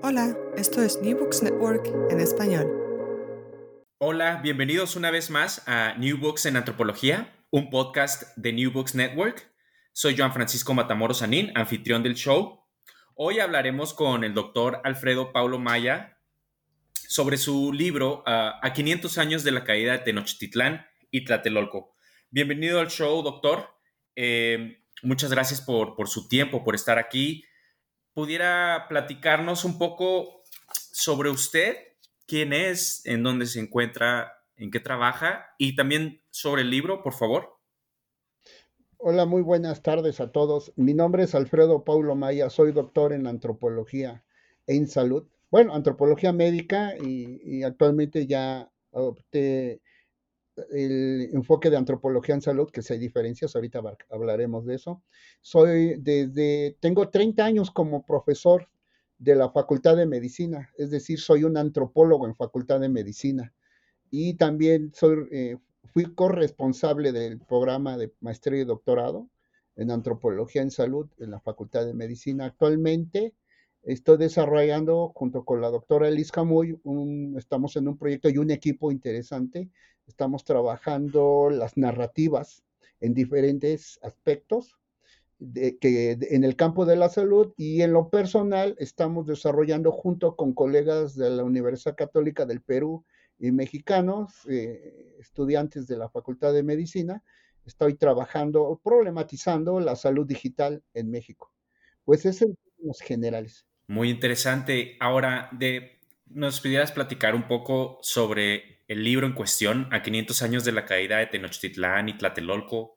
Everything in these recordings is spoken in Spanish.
Hola, esto es New Books Network en español. Hola, bienvenidos una vez más a New Books en Antropología, un podcast de New Books Network. Soy Joan Francisco Matamoros Anín, anfitrión del show. Hoy hablaremos con el doctor Alfredo Paulo Maya sobre su libro uh, A 500 años de la caída de Tenochtitlán y Tlatelolco. Bienvenido al show, doctor. Eh, muchas gracias por su tiempo, por estar aquí pudiera platicarnos un poco sobre usted, quién es, en dónde se encuentra, en qué trabaja y también sobre el libro, por favor. Hola, muy buenas tardes a todos. Mi nombre es Alfredo Paulo Maya, soy doctor en antropología en salud. Bueno, antropología médica y, y actualmente ya adopté el enfoque de antropología en salud, que si hay diferencias, ahorita hablaremos de eso. Soy desde, tengo 30 años como profesor de la Facultad de Medicina, es decir, soy un antropólogo en Facultad de Medicina. Y también soy, eh, fui corresponsable del programa de maestría y doctorado en antropología en salud en la Facultad de Medicina. Actualmente estoy desarrollando junto con la doctora Elis Camuy, estamos en un proyecto y un equipo interesante estamos trabajando las narrativas en diferentes aspectos que en el campo de la salud y en lo personal estamos desarrollando junto con colegas de la Universidad Católica del Perú y mexicanos, eh, estudiantes de la Facultad de Medicina, estoy trabajando, problematizando la salud digital en México. Pues es en términos generales. Muy interesante. Ahora, de, ¿nos pudieras platicar un poco sobre el libro en cuestión, a 500 años de la caída de Tenochtitlán y Tlatelolco.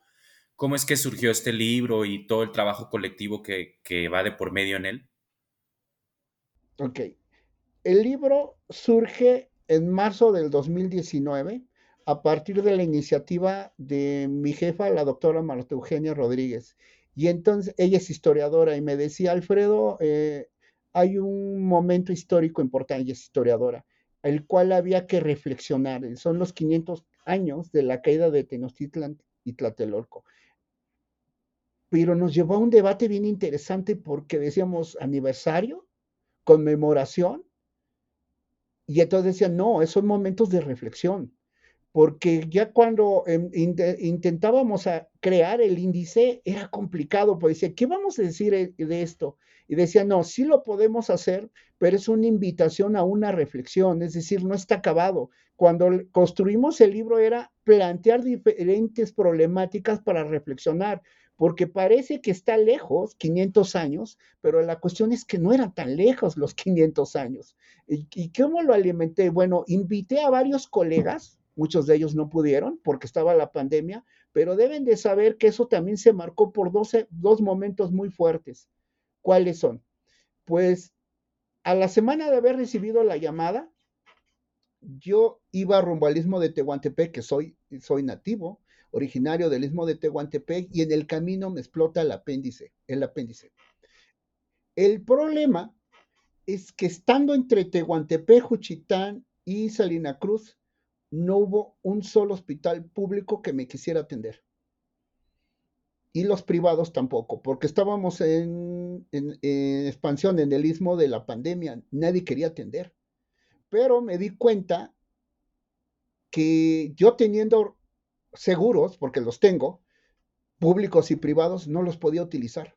¿Cómo es que surgió este libro y todo el trabajo colectivo que, va de por medio en él? Ok. El libro surge en marzo del 2019 a partir de la iniciativa de mi jefa, la doctora Marta Eugenia Rodríguez. Y entonces ella es historiadora y me decía, Alfredo, eh, hay un momento histórico importante, ella es historiadora el cual había que reflexionar. Son los 500 años de la caída de Tenochtitlan y Tlatelolco. Pero nos llevó a un debate bien interesante porque decíamos aniversario, conmemoración, y entonces decían, no, esos momentos de reflexión, porque ya cuando em, intentábamos crear el índice era complicado, porque decía, ¿qué vamos a decir eh, de esto? Y decía, no, sí lo podemos hacer, pero es una invitación a una reflexión, es decir, no está acabado. Cuando construimos el libro era plantear diferentes problemáticas para reflexionar, porque parece que está lejos, 500 años, pero la cuestión es que no eran tan lejos los 500 años. ¿Y, y cómo lo alimenté? Bueno, invité a varios colegas, muchos de ellos no pudieron porque estaba la pandemia, pero deben de saber que eso también se marcó por dos momentos muy fuertes. ¿Cuáles son? Pues a la semana de haber recibido la llamada, yo iba rumbo al istmo de Tehuantepec, que soy, soy nativo, originario del istmo de Tehuantepec, y en el camino me explota el apéndice, el apéndice. El problema es que estando entre Tehuantepec, Juchitán y Salina Cruz, no hubo un solo hospital público que me quisiera atender y los privados tampoco, porque estábamos en, expansión en el istmo de la pandemia, nadie quería atender. Pero me di cuenta que yo teniendo seguros, porque los tengo, públicos y privados, no los podía utilizar.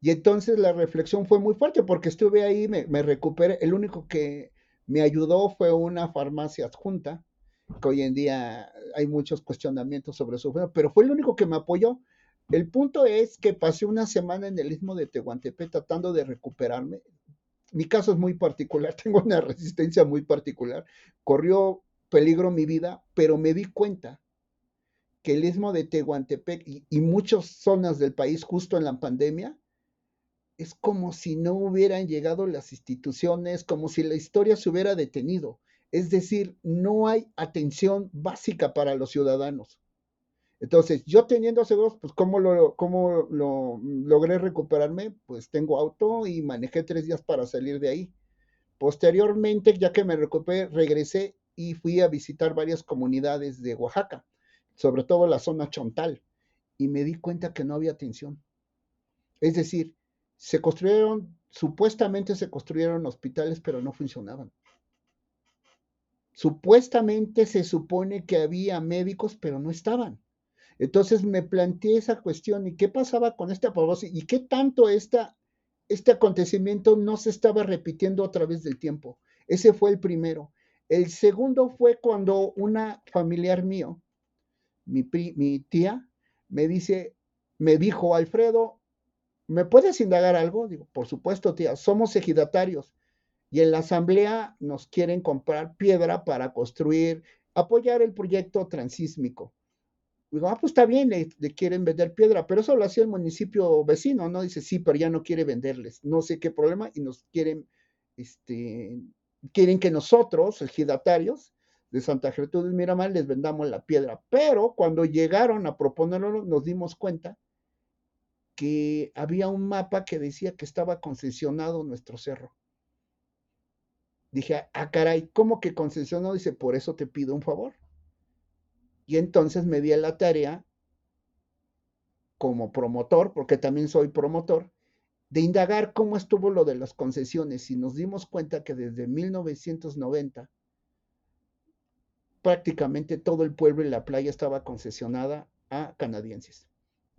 Y entonces la reflexión fue muy fuerte porque estuve ahí, me, me recuperé. El único que me ayudó fue una farmacia adjunta, que hoy en día hay muchos cuestionamientos sobre eso, pero fue el único que me apoyó. El punto es que pasé una semana en el istmo de Tehuantepec tratando de recuperarme. Mi caso es muy particular, tengo una resistencia muy particular. Corrió peligro mi vida, pero me di cuenta que el istmo de Tehuantepec y muchas zonas del país justo en la pandemia es como si no hubieran llegado las instituciones, como si la historia se hubiera detenido. Es decir, no hay atención básica para los ciudadanos. Entonces, yo teniendo seguros, pues, ¿cómo lo, cómo lo logré recuperarme? Pues tengo auto y manejé tres días para salir de ahí. Posteriormente, ya que me recuperé, regresé y fui a visitar varias comunidades de Oaxaca, sobre todo la zona Chontal, y me di cuenta que no había atención. Es decir, se construyeron, supuestamente se construyeron hospitales, pero no funcionaban. Supuestamente se supone que había médicos, pero no estaban. Entonces me planteé esa cuestión y qué pasaba con esta población y qué tanto esta, este acontecimiento no se estaba repitiendo a través del tiempo. Ese fue el primero. El segundo fue cuando una familiar mío, mi, mi tía, me dice, me dijo, Alfredo, ¿me puedes indagar algo? Digo, por supuesto, tía, somos ejidatarios y en la asamblea nos quieren comprar piedra para construir, apoyar el proyecto transísmico. Digo, ah, pues está bien, le, quieren vender piedra, pero eso lo hacía el municipio vecino, ¿no? Dice, sí, pero ya no quiere venderles, no sé qué problema, y nos quieren, este, quieren que nosotros, ejidatarios de Santa Gertrudis Miramar, les vendamos la piedra. Pero cuando llegaron a proponerlo, nos dimos cuenta que había un mapa que decía que estaba concesionado nuestro cerro. Dije, ah, caray, ¿cómo que concesionado? Dice, por eso te pido un favor. Y entonces me di a la tarea, como promotor, porque también soy promotor, de indagar cómo estuvo lo de las concesiones y nos dimos cuenta que desde 1990 prácticamente todo el pueblo y la playa estaba concesionada a canadienses.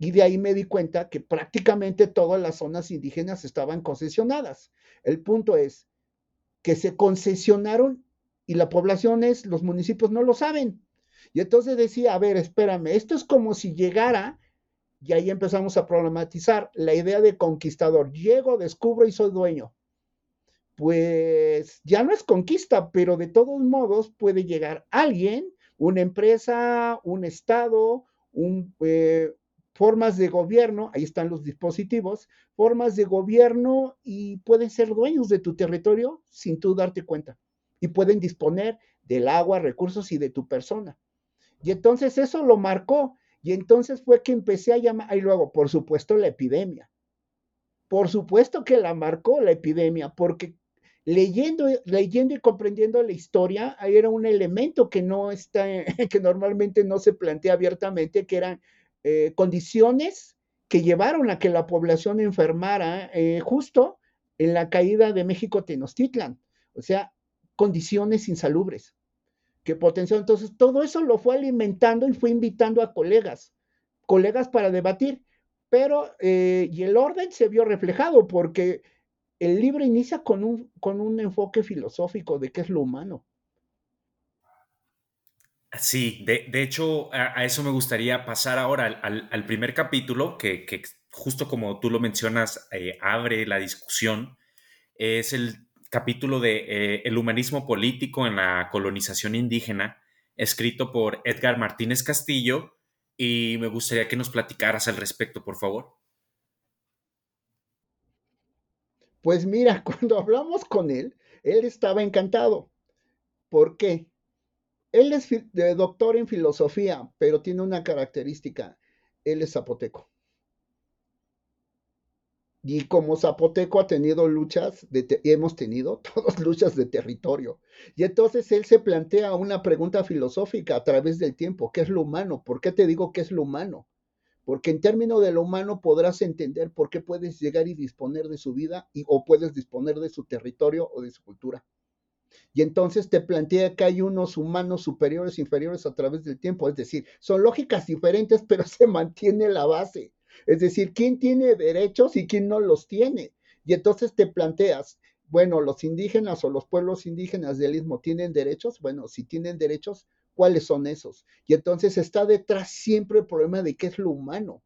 Y de ahí me di cuenta que prácticamente todas las zonas indígenas estaban concesionadas. El punto es que se concesionaron y la población es, los municipios no lo saben. Y entonces decía, a ver, espérame, esto es como si llegara, y ahí empezamos a problematizar la idea de conquistador. Llego, descubro y soy dueño. Pues ya no es conquista, pero de todos modos puede llegar alguien, una empresa, un estado, un, eh, formas de gobierno, ahí están los dispositivos, formas de gobierno y pueden ser dueños de tu territorio sin tú darte cuenta. Y pueden disponer del agua, recursos y de tu persona. Y entonces eso lo marcó. Y entonces fue que empecé a llamar, y luego, por supuesto, la epidemia. Por supuesto que la marcó la epidemia, porque leyendo, leyendo y comprendiendo la historia, era un elemento que no está, que normalmente no se plantea abiertamente, que eran eh, condiciones que llevaron a que la población enfermara eh, justo en la caída de México Tenochtitlan, o sea, condiciones insalubres que potenció. Entonces, todo eso lo fue alimentando y fue invitando a colegas, colegas para debatir, pero, eh, y el orden se vio reflejado porque el libro inicia con un, con un enfoque filosófico de qué es lo humano. Sí, de, hecho, a, eso me gustaría pasar ahora al, primer capítulo, que, justo como tú lo mencionas, eh, abre la discusión. Es el capítulo de eh, El humanismo político en la colonización indígena, escrito por Edgar Martínez Castillo, y me gustaría que nos platicaras al respecto, por favor. Pues mira, cuando hablamos con él, él estaba encantado. ¿Por qué? Él es doctor en filosofía, pero tiene una característica. Él es zapoteco. Y como zapoteco ha tenido luchas, de hemos tenido todas luchas de territorio. Y entonces él se plantea una pregunta filosófica a través del tiempo. ¿Qué es lo humano? ¿Por qué te digo qué es lo humano? Porque en términos de lo humano podrás entender por qué puedes llegar y disponer de su vida y, o puedes disponer de su territorio o de su cultura. Y entonces te plantea que hay unos humanos superiores inferiores a través del tiempo. Es decir, son lógicas diferentes, pero se mantiene la base. Es decir, quién tiene derechos y quién no los tiene. Y entonces te planteas, bueno, los indígenas o los pueblos indígenas del istmo tienen derechos. Bueno, si tienen derechos, ¿cuáles son esos? Y entonces está detrás siempre el problema de qué es lo humano.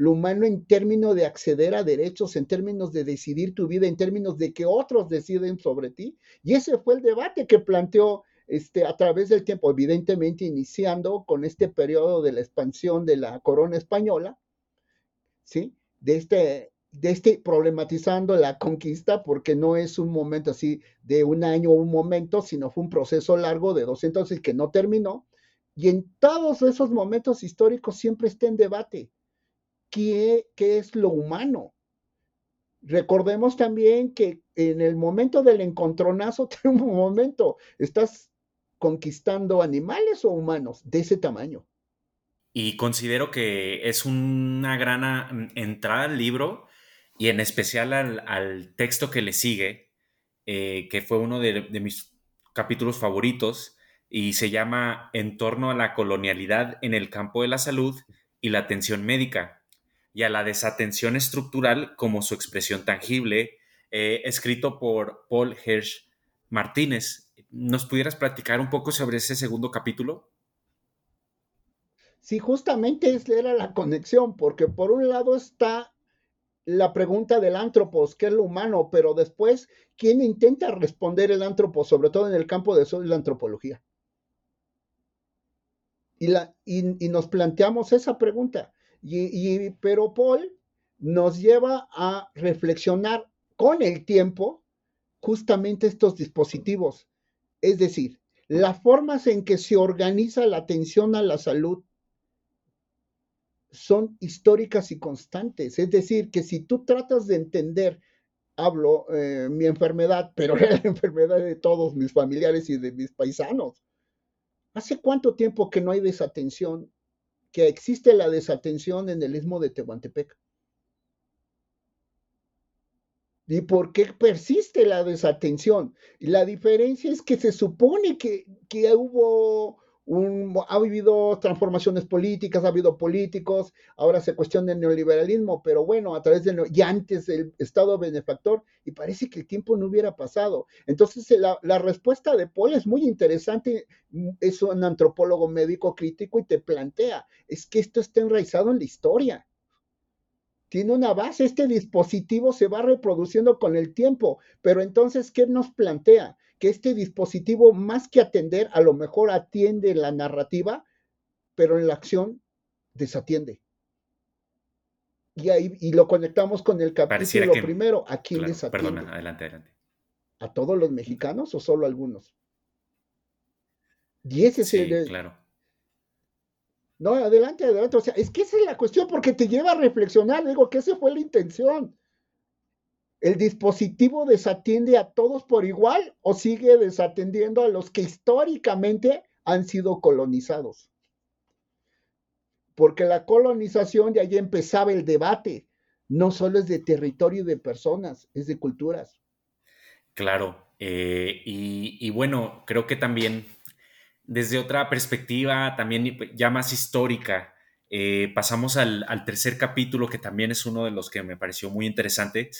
Lo humano en términos de acceder a derechos, en términos de decidir tu vida, en términos de que otros deciden sobre ti. Y ese fue el debate que planteó este, a través del tiempo, evidentemente iniciando con este periodo de la expansión de la corona española, ¿sí? De este, de este problematizando la conquista, porque no es un momento así de un año o un momento, sino fue un proceso largo de 200 años que no terminó. Y en todos esos momentos históricos siempre está en debate qué, qué es lo humano. Recordemos también que en el momento del encontronazo, un momento, estás conquistando animales o humanos de ese tamaño. Y considero que es una gran mm, entrada al libro y en especial al, texto que le sigue, eh, que fue uno de, mis capítulos favoritos y se llama En torno a la colonialidad en el campo de la salud y la atención médica y a la desatención estructural como su expresión tangible, eh, escrito por Paul Hirsch Martínez. ¿Nos pudieras platicar un poco sobre ese segundo capítulo? Sí, justamente era la conexión, porque por un lado está la pregunta del antropos, ¿qué es lo humano? Pero después, ¿quién intenta responder el antropos, sobre todo en el campo de la antropología? Y, la, y, nos planteamos esa pregunta. Y, pero Paul nos lleva a reflexionar con el tiempo justamente estos dispositivos. Es decir, las formas en que se organiza la atención a la salud son históricas y constantes. Es decir, que si tú tratas de entender, hablo eh, mi enfermedad, pero la enfermedad de todos mis familiares y de mis paisanos. ¿Hace cuánto tiempo que no hay desatención? Que existe la desatención en el istmo de Tehuantepec. ¿Y por qué persiste la desatención? La diferencia es que se supone que, que hubo ha habido transformaciones políticas, ha habido políticos, ahora se cuestiona el neoliberalismo, pero bueno, a través de, y antes el Estado benefactor, y parece que el tiempo no hubiera pasado. Entonces, la, la respuesta de Paul es muy interesante, es un antropólogo médico crítico y te plantea, es que esto está enraizado en la historia tiene una base, este dispositivo se va reproduciendo con el tiempo, pero entonces, ¿qué nos plantea? Que este dispositivo, más que atender, a lo mejor atiende la narrativa, pero en la acción desatiende. Y ahí y lo conectamos con el capítulo primero. ¿A quién desatiende? Perdona, adelante, adelante. ¿A todos los mexicanos o solo algunos? Y ese es el. Claro. No, adelante, adelante. O sea, es que esa es la cuestión porque te lleva a reflexionar. Digo que esa fue la intención. ¿El dispositivo desatiende a todos por igual o sigue desatendiendo a los que históricamente han sido colonizados? Porque la colonización de ahí empezaba el debate. No solo es de territorio y de personas, es de culturas. Claro. Eh, y, bueno, creo que también desde otra perspectiva, también ya más histórica, eh, pasamos al, tercer capítulo, que también es uno de los que me pareció muy interesante,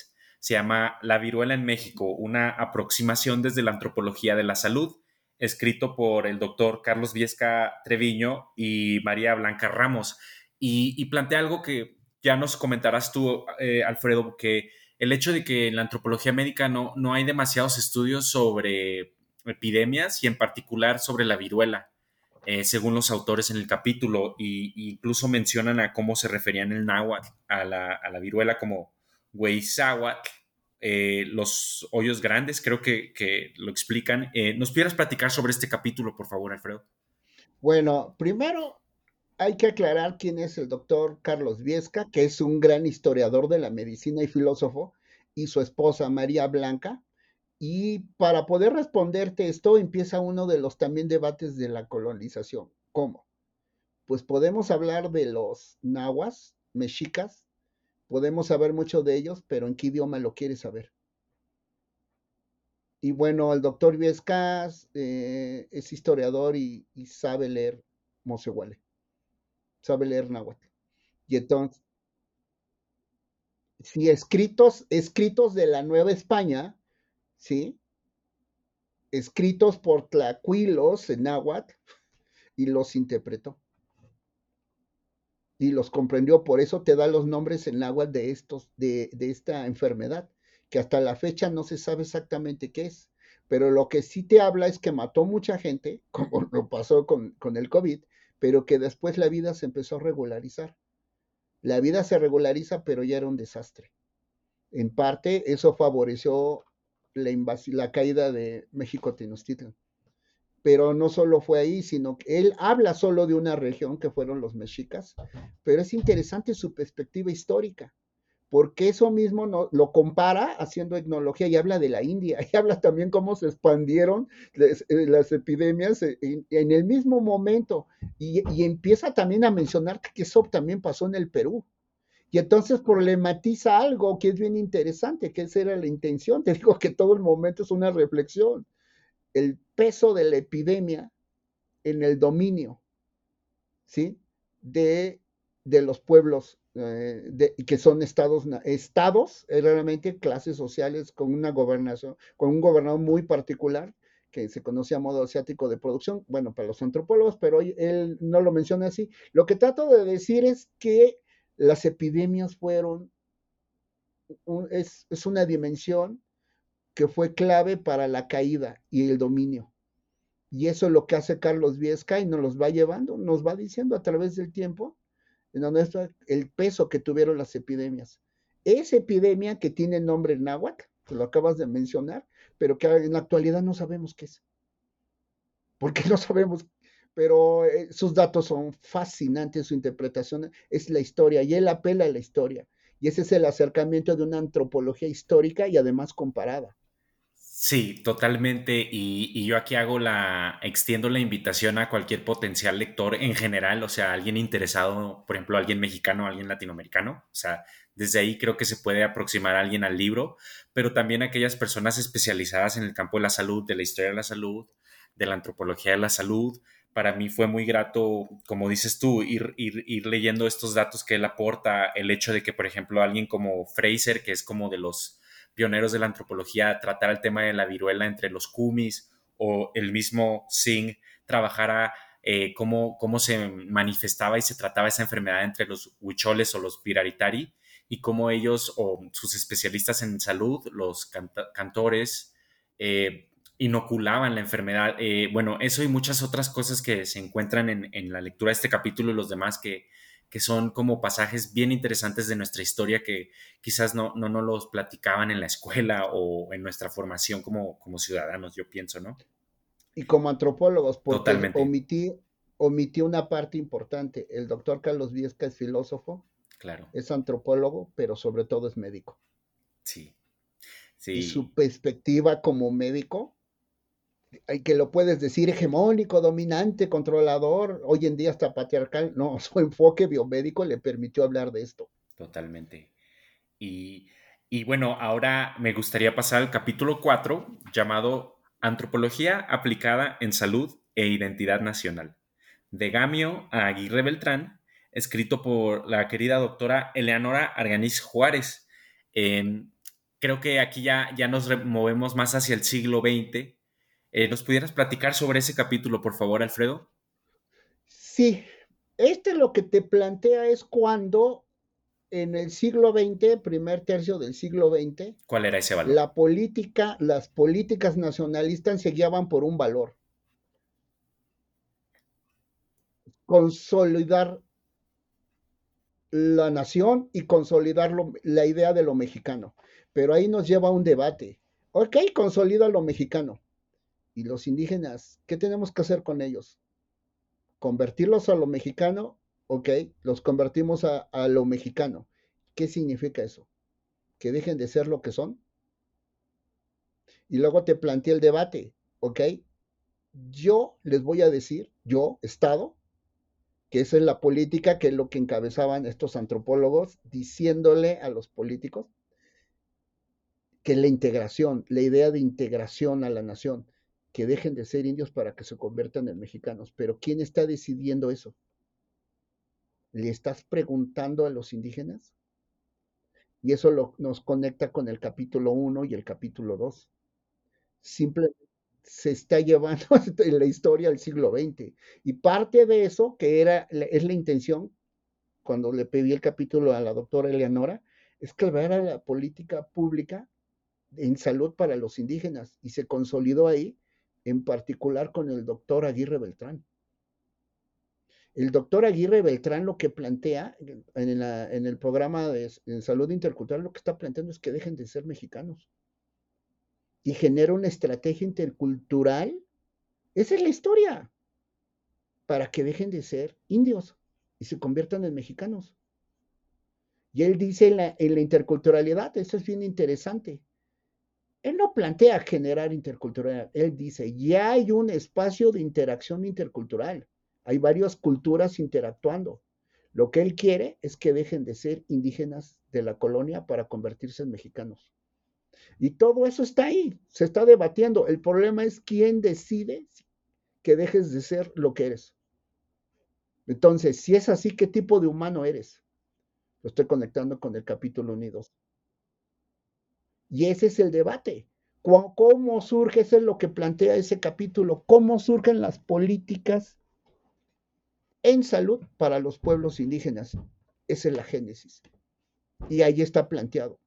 se llama La viruela en México, una aproximación desde la antropología de la salud, escrito por el doctor Carlos Viesca Treviño y María Blanca Ramos. Y, plantea algo que ya nos comentarás tú, eh, Alfredo, que el hecho de que en la antropología médica no, no hay demasiados estudios sobre epidemias y en particular sobre la viruela. Eh, según los autores en el capítulo, y, incluso mencionan a cómo se referían el náhuatl a la, a la viruela como Huizahuatl, eh, los hoyos grandes, creo que, lo explican. Eh, ¿Nos pudieras platicar sobre este capítulo, por favor, Alfredo? Bueno, primero hay que aclarar quién es el doctor Carlos Viesca, que es un gran historiador de la medicina y filósofo, y su esposa María Blanca. Y para poder responderte esto, empieza uno de los también debates de la colonización. ¿Cómo? Pues podemos hablar de los nahuas, mexicas, Podemos saber mucho de ellos, pero ¿en qué idioma lo quieres saber? Y bueno, el doctor Viescas eh, es historiador y, sabe leer Mosehuale, sabe leer náhuatl. Y entonces, sí, escritos, escritos de la Nueva España, ¿sí? Escritos por tlacuilos en náhuatl y los interpretó. Y los comprendió, por eso te da los nombres en náhuatl de, estos, de, de esta enfermedad, que hasta la fecha no se sabe exactamente qué es pero lo que sí te habla es que mató mucha gente, como lo pasó con, con, el COVID, pero que después la vida se empezó a regularizar. La vida se regulariza, pero ya era un desastre. En parte, eso favoreció la, la caída de México Tenochtitlan. Pero no solo fue ahí, sino que él habla solo de una región que fueron los mexicas, pero es interesante su perspectiva histórica porque eso mismo no, lo compara haciendo etnología y habla de la India, y habla también cómo se expandieron eh, las, epidemias en, el mismo momento, y, y, empieza también a mencionar que eso también pasó en el Perú. Y entonces problematiza algo que es bien interesante, que esa era la intención. Te digo que todo el momento es una reflexión. El peso de la epidemia en el dominio, ¿sí? De, de los pueblos eh, que son estados, estados, eh, realmente clases sociales con una gobernación, con un gobernador muy particular que se conoce a modo asiático de producción, bueno, para los antropólogos, pero hoy él no lo menciona así. Lo que trato de decir es que las epidemias fueron, es, es una dimensión que fue clave para la caída y el dominio. Y eso es lo que hace Carlos Viesca y nos los va llevando, nos va diciendo a través del tiempo en el peso que tuvieron las epidemias. Esa epidemia que tiene nombre náhuatl, que lo acabas de mencionar, pero que en la actualidad no sabemos qué es. ¿Por qué no sabemos? Pero eh, sus datos son fascinantes, su interpretación es la historia y él apela a la historia. Y ese es el acercamiento de una antropología histórica y además comparada. Sí, totalmente. Y, yo aquí hago la, extiendo la invitación a cualquier potencial lector en general, o sea, alguien interesado, por ejemplo, alguien mexicano, alguien latinoamericano. O sea, desde ahí creo que se puede aproximar alguien al libro, pero también aquellas personas especializadas en el campo de la salud, de la historia de la salud, de la antropología de la salud. Para mí fue muy grato, como dices tú, ir, ir, ir leyendo estos datos que él aporta, el hecho de que, por ejemplo, alguien como Fraser, que es como de los pioneros de la antropología, tratar el tema de la viruela entre los kumis o el mismo Singh trabajara eh, cómo, cómo, se manifestaba y se trataba esa enfermedad entre los huicholes o los piraritari y cómo ellos o sus especialistas en salud, los cantores, eh, inoculaban la enfermedad. Eh, bueno, eso y muchas otras cosas que se encuentran en, en, la lectura de este capítulo y los demás que, que son como pasajes bien interesantes de nuestra historia que quizás no, no, no los platicaban en la escuela o en nuestra formación como, como ciudadanos, yo pienso, ¿no? Y como antropólogos, porque omití, omití una parte importante. El doctor Carlos Viesca es filósofo, claro. es antropólogo, pero sobre todo es médico. Sí. sí. Y su perspectiva como médico que lo puedes decir hegemónico, dominante, controlador, hoy en día hasta patriarcal, no, su enfoque biomédico le permitió hablar de esto. Totalmente. Y, y bueno, ahora me gustaría pasar al capítulo 4 llamado Antropología aplicada en salud e identidad nacional, de Gamio a Aguirre Beltrán, escrito por la querida doctora Eleanora Arganiz Juárez. creo que aquí ya, ya nos movemos más hacia el siglo XX eh, ¿Nos pudieras platicar sobre ese capítulo, por favor, Alfredo? Sí, este lo que te plantea es cuando en el siglo XX, primer tercio del siglo XX, ¿cuál era ese valor? La política, las políticas nacionalistas se guiaban por un valor. Consolidar la nación y consolidar la idea de lo mexicano. Pero ahí nos lleva a un debate. Ok, consolida lo mexicano y los indígenas, ¿qué tenemos que hacer con ellos? ¿Convertirlos a lo mexicano? Ok, los convertimos a, lo mexicano. ¿Qué significa eso? ¿Que dejen de ser lo que son? Y luego te planteé el debate, ¿ok? Yo les voy a decir, yo, Estado, que esa es la política, que es lo que encabezaban estos antropólogos, diciéndole a los políticos que la integración, la idea de integración a la nación, que dejen de ser indios para que se conviertan en mexicanos. Pero ¿quién está decidiendo eso? ¿Le estás preguntando a los indígenas? Y eso nos conecta con el capítulo 1 y el capítulo 2. Simplemente se está llevando la historia del siglo XX. Y parte de eso, que era, es la intención, cuando le pedí el capítulo a la doctora Eleonora, es que era la política pública en salud para los indígenas y se consolidó ahí, en particular con el doctor Aguirre Beltrán. El doctor Aguirre Beltrán lo que plantea en, el programa de salud intercultural, lo que está planteando es que dejen de ser mexicanos y genera una estrategia intercultural. Esa es la historia, para que dejen de ser indios y se conviertan en mexicanos. Y él dice en la, interculturalidad, eso es bien interesante. Él no plantea generar interculturalidad, él dice, ya hay un espacio de interacción intercultural hay varias culturas interactuando. Lo que él quiere es que dejen de ser indígenas de la colonia para convertirse en mexicanos. Y todo eso está ahí, se está debatiendo. El problema es quién decide que dejes de ser lo que eres. Entonces, si es así, ¿qué tipo de humano eres? Lo estoy conectando con el capítulo unidos. Y ese es el debate. ¿Cómo surge? Eso es lo que plantea ese capítulo. ¿Cómo surgen las políticas en salud para los pueblos indígenas. Esa es la génesis. Y ahí está planteado.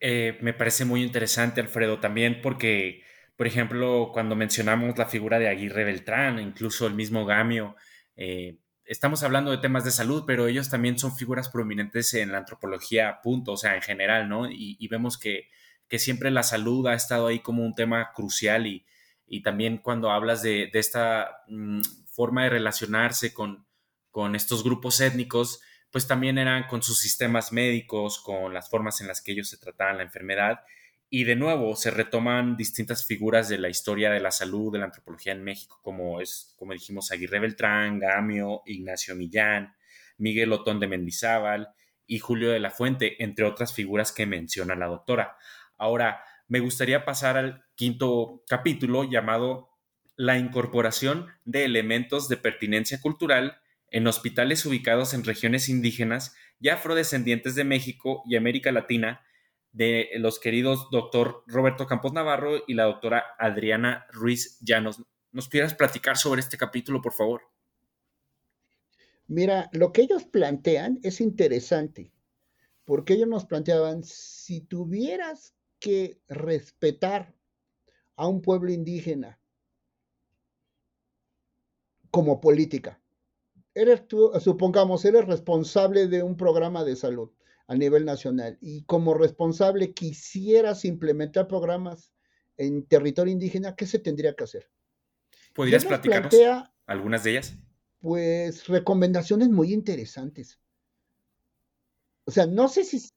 Eh, me parece muy interesante, Alfredo, también porque, por ejemplo, cuando mencionamos la figura de Aguirre Beltrán, incluso el mismo Gamio, eh, estamos hablando de temas de salud, pero ellos también son figuras prominentes en la antropología, punto, o sea, en general, ¿no? Y, vemos que, siempre la salud ha estado ahí como un tema crucial y, también cuando hablas de, esta mm, forma de relacionarse con estos grupos étnicos, pues también eran con sus sistemas médicos, con las formas en las que ellos se trataban la enfermedad. Y de nuevo se retoman distintas figuras de la historia de la salud, de la antropología en México, como es, como dijimos, Aguirre Beltrán, Gamio, Ignacio Millán, Miguel Otón de Mendizábal y Julio de la Fuente, entre otras figuras que menciona la doctora. Ahora, me gustaría pasar al quinto capítulo llamado la incorporación de elementos de pertinencia cultural en hospitales ubicados en regiones indígenas y afrodescendientes de México y América Latina de los queridos doctor Roberto Campos Navarro y la doctora Adriana Ruiz Llanos. ¿Nos pudieras platicar sobre este capítulo, por favor? Mira, lo que ellos plantean es interesante, porque ellos nos planteaban, si tuvieras que respetar a un pueblo indígena como política. Eres tú, supongamos, eres responsable de un programa de salud a nivel nacional y como responsable quisieras implementar programas en territorio indígena, ¿qué se tendría que hacer? ¿Podrías platicarnos algunas de ellas? Pues recomendaciones muy interesantes. O sea, no sé si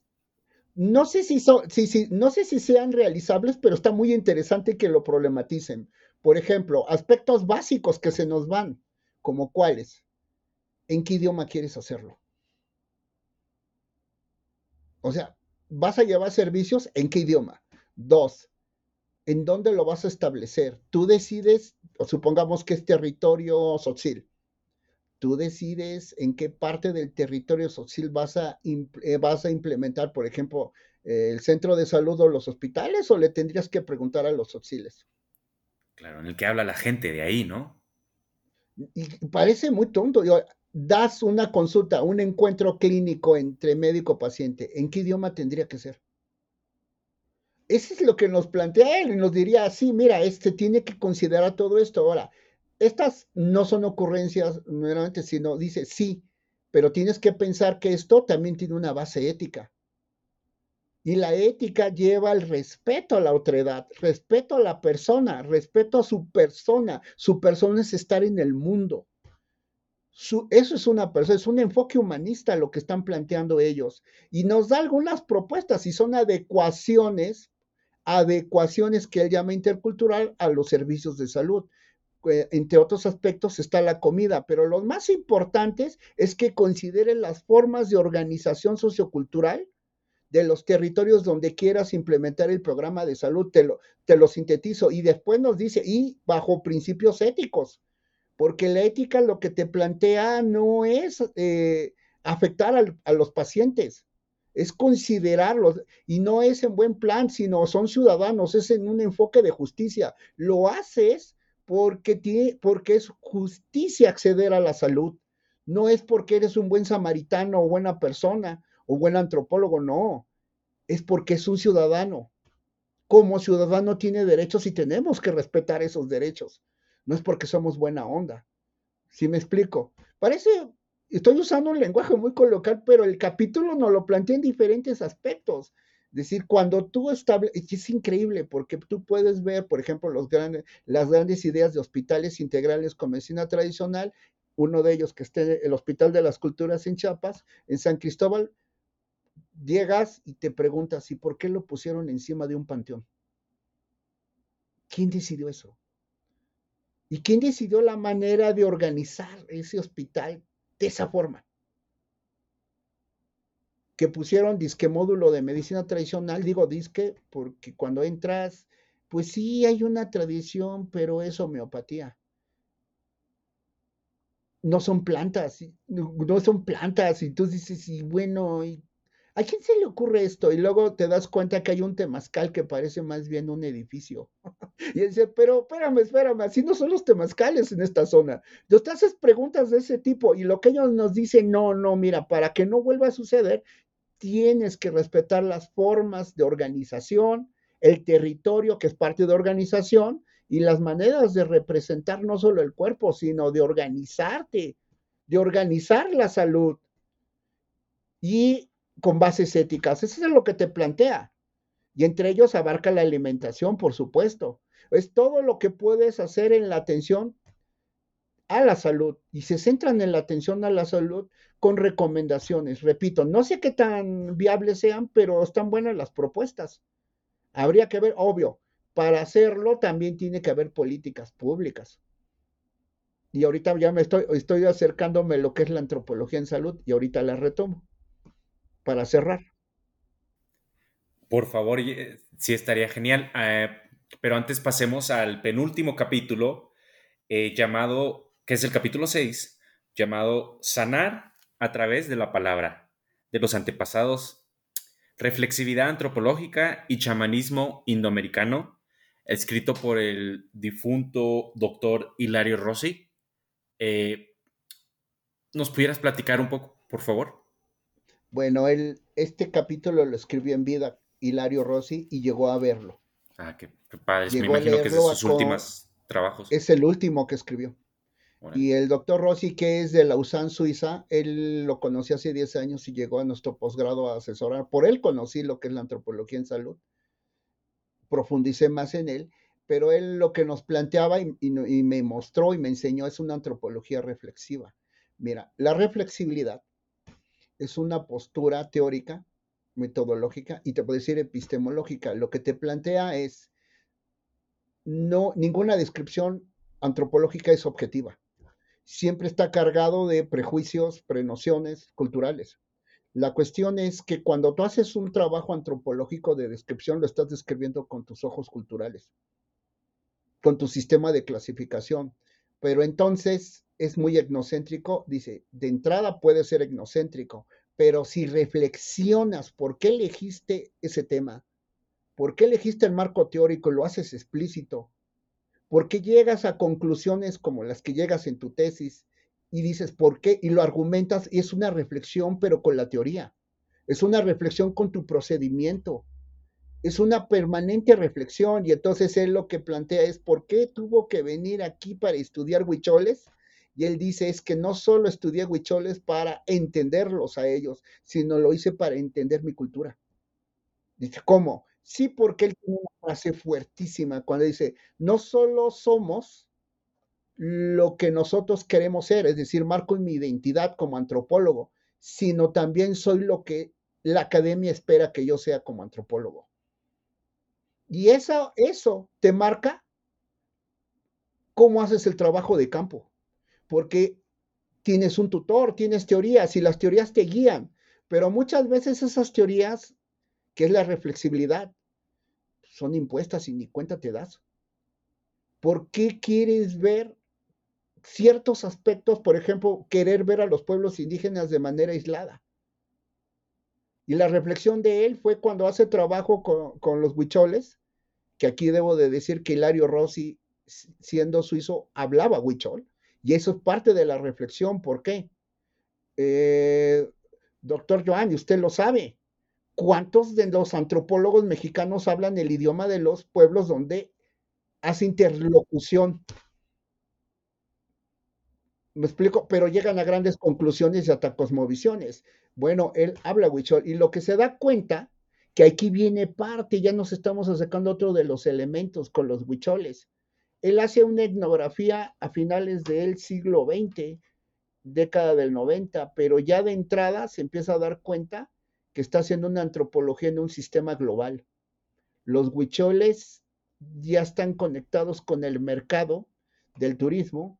no sé si, son, si, si, no sé si sean realizables, pero está muy interesante que lo problematicen. Por ejemplo, aspectos básicos que se nos van como cuáles. ¿En qué idioma quieres hacerlo? O sea, ¿vas a llevar servicios? ¿En qué idioma? Dos, ¿en dónde lo vas a establecer? Tú decides, o supongamos que es territorio social. Tú decides en qué parte del territorio vas a, eh, vas a implementar, por ejemplo, el centro de salud o los hospitales, o le tendrías que preguntar a los sociales. Claro, en el que habla la gente de ahí, ¿no? y parece muy tonto. Das una consulta, un encuentro clínico entre médico-paciente, ¿en qué idioma tendría que ser? Eso es lo que nos plantea él y nos diría, sí, mira, este tiene que considerar todo esto. Ahora, estas no son ocurrencias nuevamente, sino dice, sí, pero tienes que pensar que esto también tiene una base ética. Y la ética lleva el respeto a la otredad, respeto a la persona, respeto a su persona. Su persona es estar en el mundo. Eso es una persona, es un enfoque humanista lo que están planteando ellos. Y nos da algunas propuestas y son adecuaciones, adecuaciones que él llama intercultural a los servicios de salud. Eh, entre otros aspectos está la comida, pero lo más importante es que consideren las formas de organización sociocultural de los territorios donde quieras implementar el programa de salud, te lo, te lo sintetizo. Y después nos dice, y bajo principios éticos, porque la ética lo que te plantea no es eh, afectar a los pacientes, es considerarlos y no es en buen plan, sino son ciudadanos, es en un enfoque de justicia. Lo haces porque, tiene, porque es justicia acceder a la salud, no es porque eres un buen samaritano o buena persona o buen antropólogo, no, es porque es un ciudadano. Como ciudadano tiene derechos y tenemos que respetar esos derechos. No es porque somos buena onda. ¿Sí me explico? Parece estoy usando un lenguaje muy coloquial, pero el capítulo nos lo plantea en diferentes aspectos. Es decir, cuando tú estableces, es increíble porque tú puedes ver, por ejemplo, las grandes ideas de hospitales integrales con medicina tradicional, uno de ellos que esté el Hospital de las Culturas en Chiapas, en San Cristóbal, llegas y te preguntas, ¿y por qué lo pusieron encima de un panteón? ¿Quién decidió eso? ¿Y quién decidió la manera de organizar ese hospital de esa forma. Que pusieron disque módulo de medicina tradicional, digo disque, porque cuando entras, pues sí hay una tradición, pero es homeopatía. No son plantas, no son plantas, y tú dices, y bueno, y ¿A quién se le ocurre esto? Y luego te das cuenta que hay un temazcal que parece más bien un edificio. y dice, pero espérame, espérame, así no son los temazcales en esta zona. Entonces te haces preguntas de ese tipo y lo que ellos nos dicen, no, no, mira, para que no vuelva a suceder, tienes que respetar las formas de organización, el territorio que es parte de organización y las maneras de representar no solo el cuerpo, sino de organizarte, de organizar la salud. Y con bases éticas. Eso es lo que te plantea. Y entre ellos abarca la alimentación, por supuesto. Es todo lo que puedes hacer en la atención a la salud. Y se centran en la atención a la salud con recomendaciones. Repito, no sé qué tan viables sean, pero están buenas las propuestas. Habría que ver, obvio, para hacerlo también tiene que haber políticas públicas. Y ahorita ya me estoy, acercándome a lo que es la antropología en salud y ahorita la retomo para cerrar. Por favor, eh, sí estaría genial. Eh, pero antes pasemos al penúltimo capítulo, eh, llamado, que es el capítulo 6, llamado Sanar a través de la palabra, de los antepasados, reflexividad antropológica y chamanismo indoamericano, escrito por el difunto doctor Hilario Rossi. ¿Nos pudieras platicar un poco, por favor? Bueno, él, este capítulo lo escribió en vida Hilario Rossi y llegó a verlo. Ah, qué, padre. Me imagino que es de sus últimos trabajos. Es el último que escribió. Y el doctor Rossi, que es de Lausanne, Suiza, él lo conocí hace 10 años y llegó a nuestro posgrado a asesorar. Por él conocí lo que es la antropología en salud. Profundicé más en él, pero él lo que nos planteaba y, y me mostró y me enseñó es una antropología reflexiva. Mira, la reflexibilidad es una postura teórica, metodológica y te puedo decir epistemológica. Lo que te plantea es, no, ninguna descripción antropológica es objetiva. Siempre está cargado de prejuicios, prenociones culturales. La cuestión es que cuando tú haces un trabajo antropológico de descripción, lo estás describiendo con tus ojos culturales, con tu sistema de clasificación. Pero entonces es muy etnocéntrico, dice, de entrada puede ser etnocéntrico, pero si reflexionas por qué elegiste ese tema, por qué elegiste el marco teórico y lo haces explícito, por qué llegas a conclusiones como las que llegas en tu tesis y dices por qué y lo argumentas y es una reflexión pero con la teoría, es una reflexión con tu procedimiento, es una permanente reflexión y entonces él lo que plantea es por qué tuvo que venir aquí para estudiar huicholes y él dice es que no solo estudié huicholes para entenderlos a ellos, sino lo hice para entender mi cultura. Dice, ¿cómo? Sí, porque él tiene una frase fuertísima cuando dice, no solo somos lo que nosotros queremos ser, es decir, marco mi identidad como antropólogo, sino también soy lo que la academia espera que yo sea como antropólogo. Y eso, eso te marca cómo haces el trabajo de campo porque tienes un tutor, tienes teorías y las teorías te guían, pero muchas veces esas teorías, que es la reflexibilidad, son impuestas y ni cuenta te das. ¿Por qué quieres ver ciertos aspectos, por ejemplo, querer ver a los pueblos indígenas de manera aislada? Y la reflexión de él fue cuando hace trabajo con, los huicholes, que aquí debo de decir que Hilario Rossi, siendo suizo, hablaba huichol. Y eso es parte de la reflexión. ¿Por qué? Eh, doctor Joan, usted lo sabe, ¿cuántos de los antropólogos mexicanos hablan el idioma de los pueblos donde hace interlocución? Me explico, pero llegan a grandes conclusiones y hasta cosmovisiones. Bueno, él habla huichol y lo que se da cuenta que aquí viene parte, ya nos estamos acercando a otro de los elementos con los huicholes. Él hace una etnografía a finales del siglo XX, década del 90, pero ya de entrada se empieza a dar cuenta que está haciendo una antropología en un sistema global. Los huicholes ya están conectados con el mercado del turismo,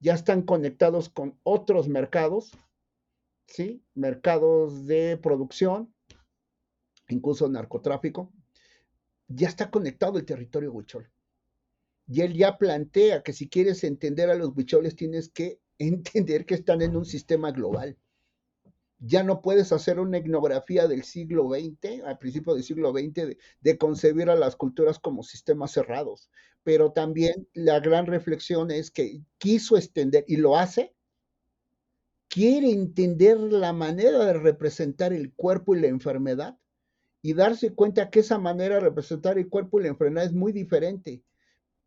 ya están conectados con otros mercados, ¿sí? Mercados de producción, incluso narcotráfico. Ya está conectado el territorio huichol. Y él ya plantea que si quieres entender a los huicholes tienes que entender que están en un sistema global. Ya no puedes hacer una etnografía del siglo XX, al principio del siglo XX, de, de, concebir a las culturas como sistemas cerrados. Pero también la gran reflexión es que quiso extender, y lo hace, quiere entender la manera de representar el cuerpo y la enfermedad y darse cuenta que esa manera de representar el cuerpo y la enfermedad es muy diferente.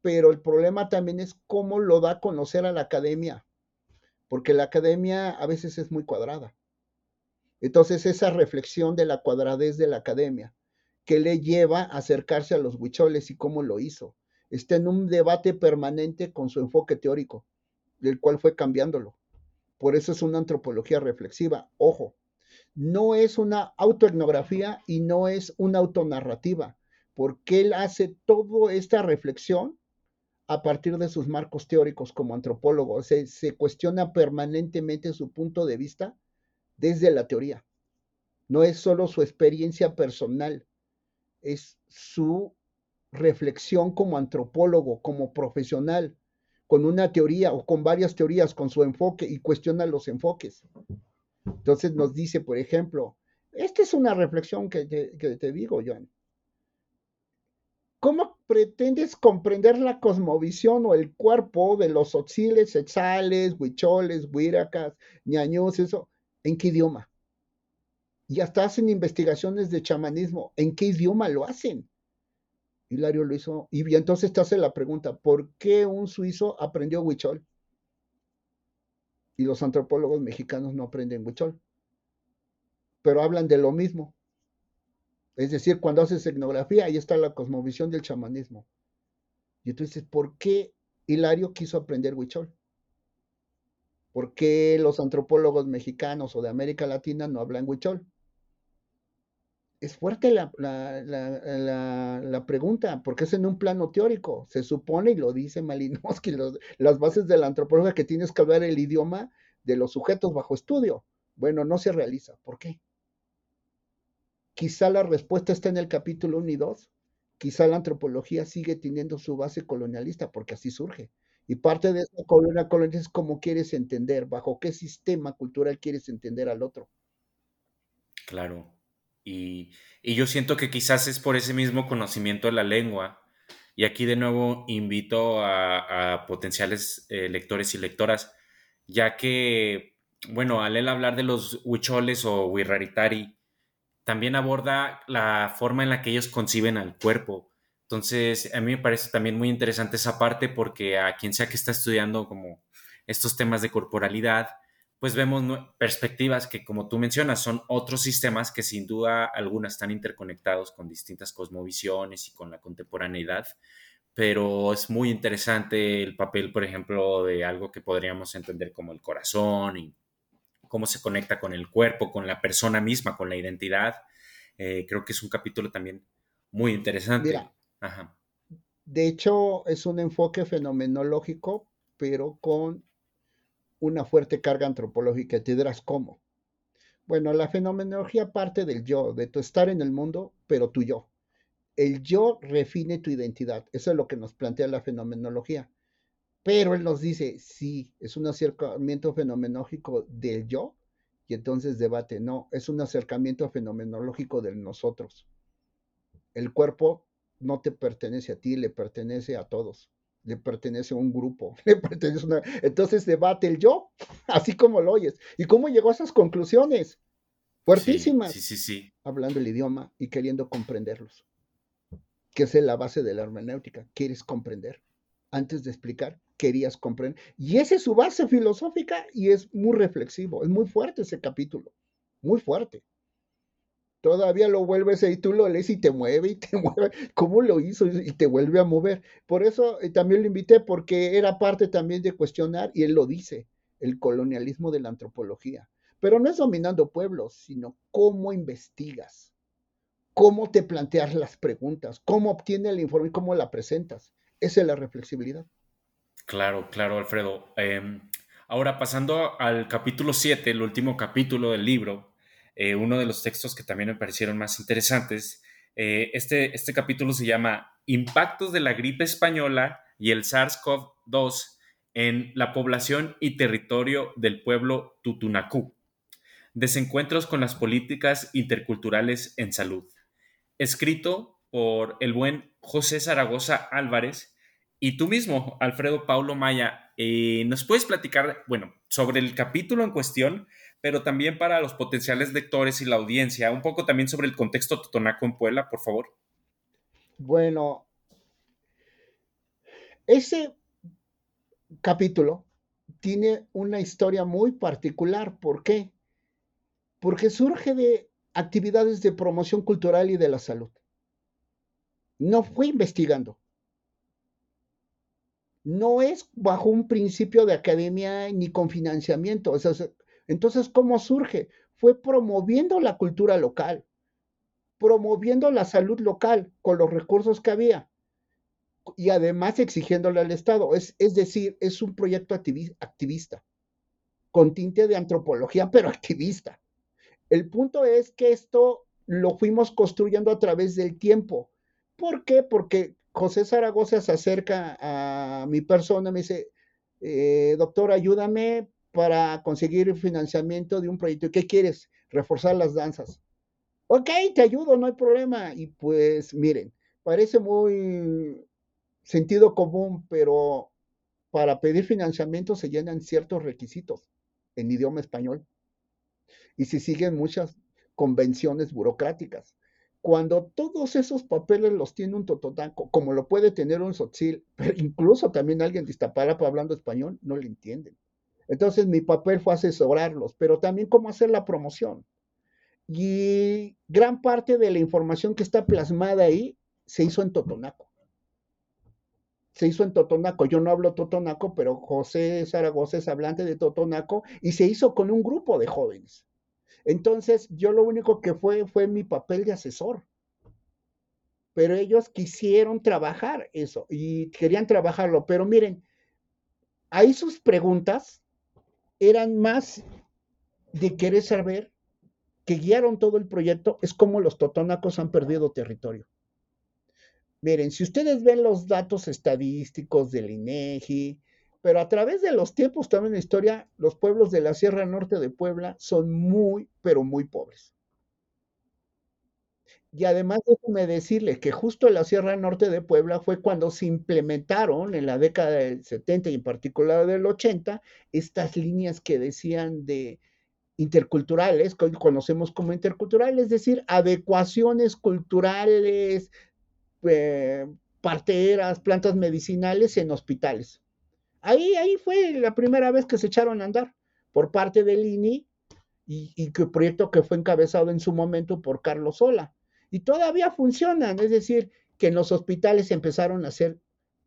Pero el problema también es cómo lo da a conocer a la academia porque la academia a veces es muy cuadrada. Entonces, esa reflexión de la cuadradez de la academia, que le lleva a acercarse a los huicholes y cómo lo hizo, está en un debate permanente con su enfoque teórico, del cual fue cambiándolo. Por eso es una antropología reflexiva. Ojo, no es una autoetnografía y no es una autonarrativa, porque él hace toda esta reflexión a partir de sus marcos teóricos como antropólogo. Se, cuestiona permanentemente su punto de vista desde la teoría. No es solo su experiencia personal, es su reflexión como antropólogo, como profesional, con una teoría o con varias teorías, con su enfoque y cuestiona los enfoques. Entonces nos dice, por ejemplo, esta es una reflexión que te, que te digo, Joan. ¿Cómo pretendes comprender la cosmovisión o el cuerpo de los otziles, exales, huicholes, huiracas, ñaños, eso? ¿En qué idioma? Y hasta hacen investigaciones de chamanismo. ¿En qué idioma lo hacen? Hilario lo hizo. Y entonces te hace la pregunta, ¿por qué un suizo aprendió huichol? Y los antropólogos mexicanos no aprenden huichol. Pero hablan de lo mismo. Es decir, cuando haces etnografía, ahí está la cosmovisión del chamanismo. Y tú ¿por qué Hilario quiso aprender huichol? ¿Por qué los antropólogos mexicanos o de América Latina no hablan huichol? Es fuerte la, pregunta, porque es en un plano teórico. Se supone, y lo dice Malinowski, las bases de la antropología, que tienes que hablar el idioma de los sujetos bajo estudio. Bueno, no se realiza. ¿Por qué? Quizá la respuesta está en el capítulo 1 y 2. Quizá la antropología sigue teniendo su base colonialista, porque así surge. Y parte de esa colonia colonialista es cómo quieres entender, bajo qué sistema cultural quieres entender al otro. Claro. Y, yo siento que quizás es por ese mismo conocimiento de la lengua. Y aquí de nuevo invito a, potenciales eh, lectores y lectoras, ya que, bueno, al hablar de los huicholes o huirraritari, también aborda la forma en la que ellos conciben al cuerpo. Entonces, a mí me parece también muy interesante esa parte porque a quien sea que está estudiando como estos temas de corporalidad, pues vemos perspectivas que, como tú mencionas, son otros sistemas que sin duda algunas están interconectados con distintas cosmovisiones y con la contemporaneidad, pero es muy interesante el papel, por ejemplo, de algo que podríamos entender como el corazón y cómo se conecta con el cuerpo, con la persona misma, con la identidad. Eh, creo que es un capítulo también muy interesante. De hecho, es un enfoque fenomenológico, pero con una fuerte carga antropológica. Te dirás cómo. Bueno, la fenomenología parte del yo, de tu estar en el mundo, pero tu yo. El yo refine tu identidad. Eso es lo que nos plantea la fenomenología. Pero él nos dice, sí, es un acercamiento fenomenológico del yo, y entonces debate. No, es un acercamiento fenomenológico de nosotros. El cuerpo no te pertenece a ti, le pertenece a todos, le pertenece a un grupo, le pertenece a una... Entonces debate el yo, así como lo oyes. ¿Y cómo llegó a esas conclusiones? Fuertísimas. Sí, sí, sí, Hablando el idioma y queriendo comprenderlos. Que es la base de la hermenéutica. Quieres comprender. Antes de explicar, querías comprender. Y esa es su base filosófica y es muy reflexivo. Es muy fuerte ese capítulo. Muy fuerte todavía lo vuelves y tú lo lees y te mueve y te mueve. ¿Cómo lo hizo? Y te vuelve a mover. Por eso eh, también lo invité porque era parte también de cuestionar, y él lo dice, el colonialismo de la antropología. Pero no es dominando pueblos, sino cómo investigas, cómo te planteas las preguntas, cómo obtienes la información y cómo la presentas. Esa es la reflexibilidad. Claro, claro, Alfredo. Em, ahora, pasando al capítulo 7, el último capítulo del libro, eh, uno de los textos que también me parecieron más interesantes. Eh, este, este capítulo se llama Impactos de la gripe española y el SARS-CoV-2 en la población y territorio del pueblo Tutunacú. Desencuentros con las políticas interculturales en salud. Escrito por el buen José Zaragoza Álvarez y tú mismo, Alfredo Paulo Maya. Eh, ¿Nos puedes platicar, bueno, sobre el capítulo en cuestión, pero también para los potenciales lectores y la audiencia, un poco también sobre el contexto totonaco en Puebla, por favor. Bueno, ese capítulo tiene una historia muy particular. ¿Por qué? Porque surge de actividades de promoción cultural y de la salud. No fue investigando. No es bajo un principio de academia ni con financiamiento. Entonces, ¿cómo surge? Fue promoviendo la cultura local, promoviendo la salud local con los recursos que había y además exigiéndole al Estado. Es, es decir, es un proyecto activista, con tinte de antropología, pero activista. El punto es que esto lo fuimos construyendo a través del tiempo. ¿Por qué? Porque José Zaragoza se acerca a mi persona, me dice, eh, doctor, ayúdame para conseguir financiamiento de un proyecto. ¿Qué quieres? Reforzar las danzas. Ok, te ayudo, no hay problema. Y pues miren, parece muy sentido común, pero para pedir financiamiento se llenan ciertos requisitos en idioma español y se siguen muchas convenciones burocráticas. Cuando todos esos papeles los tiene un tototaco, como lo puede tener un sotzil, pero incluso también alguien de Iztapalapa hablando español, no le entienden. Entonces mi papel fue asesorarlos, pero también cómo hacer la promoción. Y gran parte de la información que está plasmada ahí se hizo en Totonaco. Se hizo en Totonaco. Yo no hablo Totonaco, pero José Zaragoza es hablante de Totonaco y se hizo con un grupo de jóvenes. Entonces, yo lo único que fue fue mi papel de asesor. Pero ellos quisieron trabajar eso y querían trabajarlo. Pero miren, ahí sus preguntas eran más de querer saber que guiaron todo el proyecto, es como los totonacos han perdido territorio. Miren, si ustedes ven los datos estadísticos del INEGI, pero a través de los tiempos también en la historia, los pueblos de la Sierra Norte de Puebla son muy, pero muy pobres. Y además déjeme decirle que justo en la Sierra Norte de Puebla fue cuando se implementaron en la década del 70 y en particular del 80 estas líneas que decían de interculturales, que hoy conocemos como interculturales, es decir, adecuaciones culturales, eh, parteras, plantas medicinales en hospitales. Ahí, ahí fue la primera vez que se echaron a andar por parte del INI y, y que proyecto que fue encabezado en su momento por Carlos Sola y todavía funcionan, es decir, que en los hospitales empezaron a hacer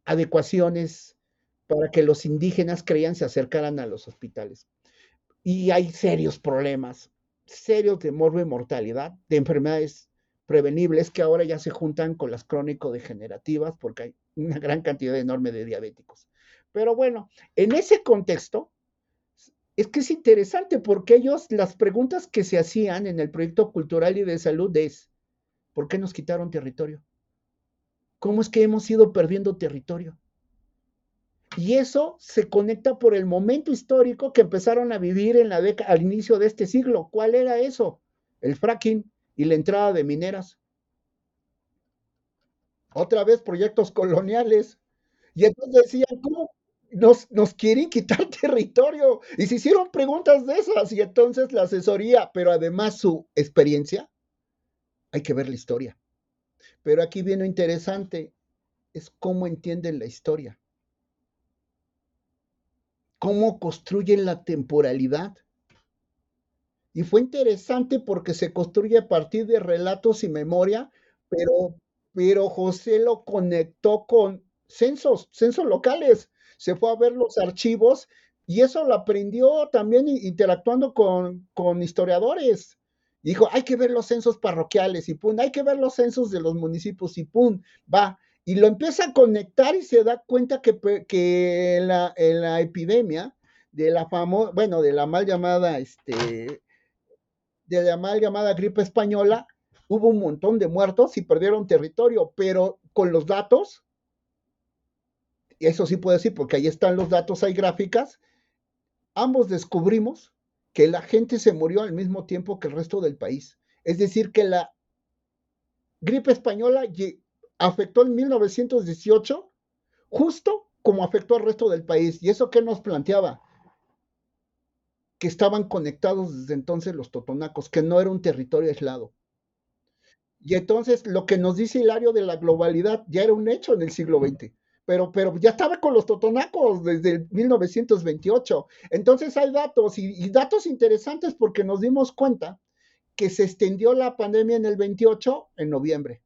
adecuaciones para que los indígenas creían se acercaran a los hospitales. Y hay serios problemas, serios de morbo mortalidad, de enfermedades prevenibles que ahora ya se juntan con las crónico-degenerativas porque hay una gran cantidad enorme de diabéticos. Pero bueno, en ese contexto, es que es interesante porque ellos, las preguntas que se hacían en el proyecto cultural y de salud es, ¿Por qué nos quitaron territorio? ¿Cómo es que hemos ido perdiendo territorio? Y eso se conecta por el momento histórico que empezaron a vivir en la década, al inicio de este siglo. ¿Cuál era eso? El fracking y la entrada de mineras. Otra vez proyectos coloniales. Y entonces decían, ¿cómo nos, nos quieren quitar territorio? Y se hicieron preguntas de esas. Y entonces la asesoría, pero además su experiencia, hay que ver la historia. Pero aquí viene interesante, es cómo entienden la historia. Cómo construyen la temporalidad. Y fue interesante porque se construye a partir de relatos y memoria, pero, pero José lo conectó con censos, censos locales. Se fue a ver los archivos y eso lo aprendió también interactuando con, con historiadores. Dijo, hay que ver los censos parroquiales y pum, hay que ver los censos de los municipios y pum, va. Y lo empieza a conectar y se da cuenta que, que la, en la epidemia de la famosa, bueno, de la mal llamada, este, de la mal llamada gripe española, hubo un montón de muertos y perdieron territorio, pero con los datos, eso sí puedo decir, porque ahí están los datos, hay gráficas, ambos descubrimos que la gente se murió al mismo tiempo que el resto del país. Es decir, que la gripe española afectó en 1918 justo como afectó al resto del país. ¿Y eso qué nos planteaba? Que estaban conectados desde entonces los totonacos, que no era un territorio aislado. Y entonces lo que nos dice Hilario de la globalidad ya era un hecho en el siglo XX pero, pero ya estaba con los totonacos desde 1928. Entonces hay datos y, datos interesantes porque nos dimos cuenta que se extendió la pandemia en el 28 en noviembre.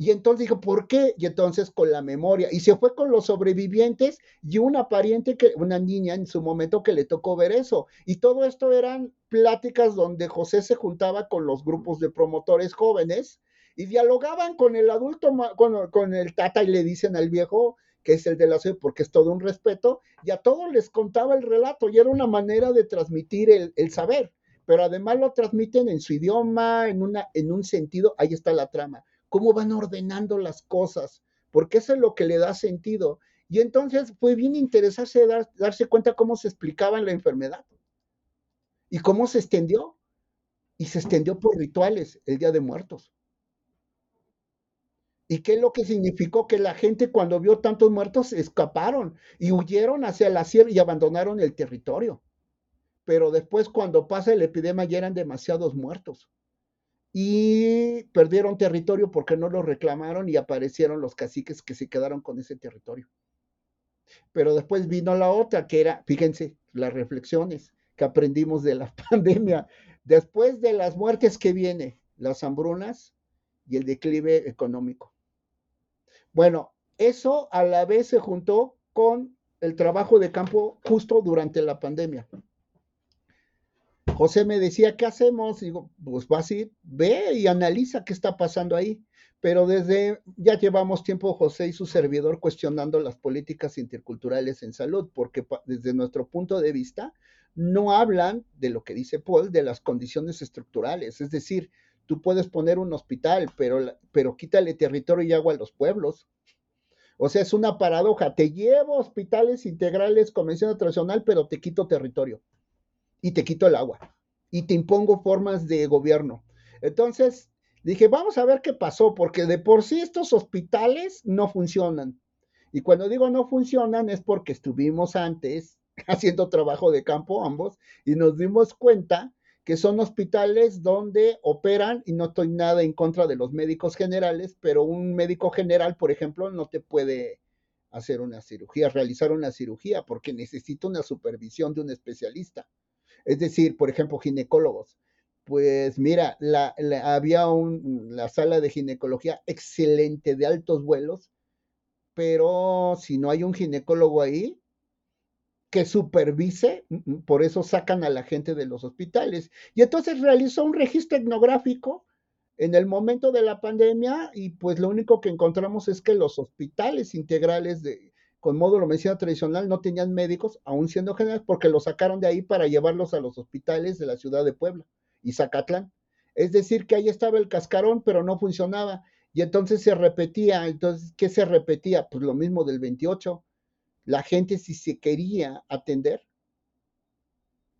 Y entonces dijo, ¿por qué? Y entonces con la memoria. Y se fue con los sobrevivientes y una pariente, que, una niña en su momento que le tocó ver eso. Y todo esto eran pláticas donde José se juntaba con los grupos de promotores jóvenes y dialogaban con el adulto, con, el tata y le dicen al viejo, que es el de la ciudad, porque es todo un respeto, y a todos les contaba el relato y era una manera de transmitir el, saber, pero además lo transmiten en su idioma, en, una, en un sentido, ahí está la trama, cómo van ordenando las cosas, porque eso es lo que le da sentido. Y entonces fue bien interesarse, darse cuenta cómo se explicaba la enfermedad y cómo se extendió. Y se extendió por rituales el Día de Muertos. ¿Y qué es lo que significó? Que la gente cuando vio tantos muertos escaparon y huyeron hacia la sierra y abandonaron el territorio. Pero después cuando pasa la epidemia ya eran demasiados muertos. Y perdieron territorio porque no lo reclamaron y aparecieron los caciques que se quedaron con ese territorio. Pero después vino la otra, que era, fíjense, las reflexiones que aprendimos de la pandemia. Después de las muertes que viene, las hambrunas y el declive económico. Bueno, eso a la vez se juntó con el trabajo de campo justo durante la pandemia. José me decía, ¿qué hacemos? digo, pues vas a ir, ve y analiza qué está pasando ahí. Pero desde ya llevamos tiempo José y su servidor cuestionando las políticas interculturales en salud, porque desde nuestro punto de vista no hablan de lo que dice Paul, de las condiciones estructurales. Es decir, Tú puedes poner un hospital, pero, pero quítale territorio y agua a los pueblos. O sea, es una paradoja. Te llevo hospitales integrales, convención tradicional, pero te quito territorio y te quito el agua y te impongo formas de gobierno. Entonces, dije, vamos a ver qué pasó, porque de por sí estos hospitales no funcionan. Y cuando digo no funcionan es porque estuvimos antes haciendo trabajo de campo ambos y nos dimos cuenta que son hospitales donde operan, y no estoy nada en contra de los médicos generales, pero un médico general, por ejemplo, no te puede hacer una cirugía, realizar una cirugía, porque necesita una supervisión de un especialista. Es decir, por ejemplo, ginecólogos. Pues mira, la, había un, la sala de ginecología excelente de altos vuelos, pero si no hay un ginecólogo ahí, que supervise, mm, mm, por eso sacan a la gente de los hospitales. Y entonces realizó un registro etnográfico en el momento de la pandemia y pues lo único que encontramos es que los hospitales integrales de, con módulo medicina tradicional no tenían médicos, aún siendo generales, porque los sacaron de ahí para llevarlos a los hospitales de la ciudad de Puebla y Zacatlán. Es decir, que ahí estaba el cascarón, pero no funcionaba. Y entonces se repetía. Entonces, ¿qué se repetía? Pues lo mismo del 28 La gente si se quería atender,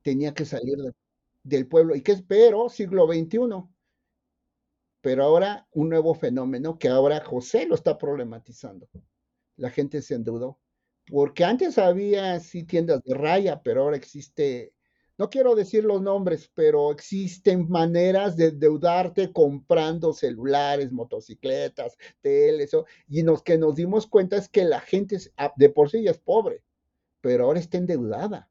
tenía que salir del pueblo. ¿Y qué espero? Siglo XXI. Pero ahora un nuevo fenómeno que ahora José lo está problematizando. La gente se endeudó. Porque antes había sí tiendas de raya, pero ahora existe no quiero decir los nombres, pero existen maneras de endeudarte comprando celulares, motocicletas, teles, y lo que nos dimos cuenta es que la gente ah, de por sí ya es pobre, pero ahora está endeudada.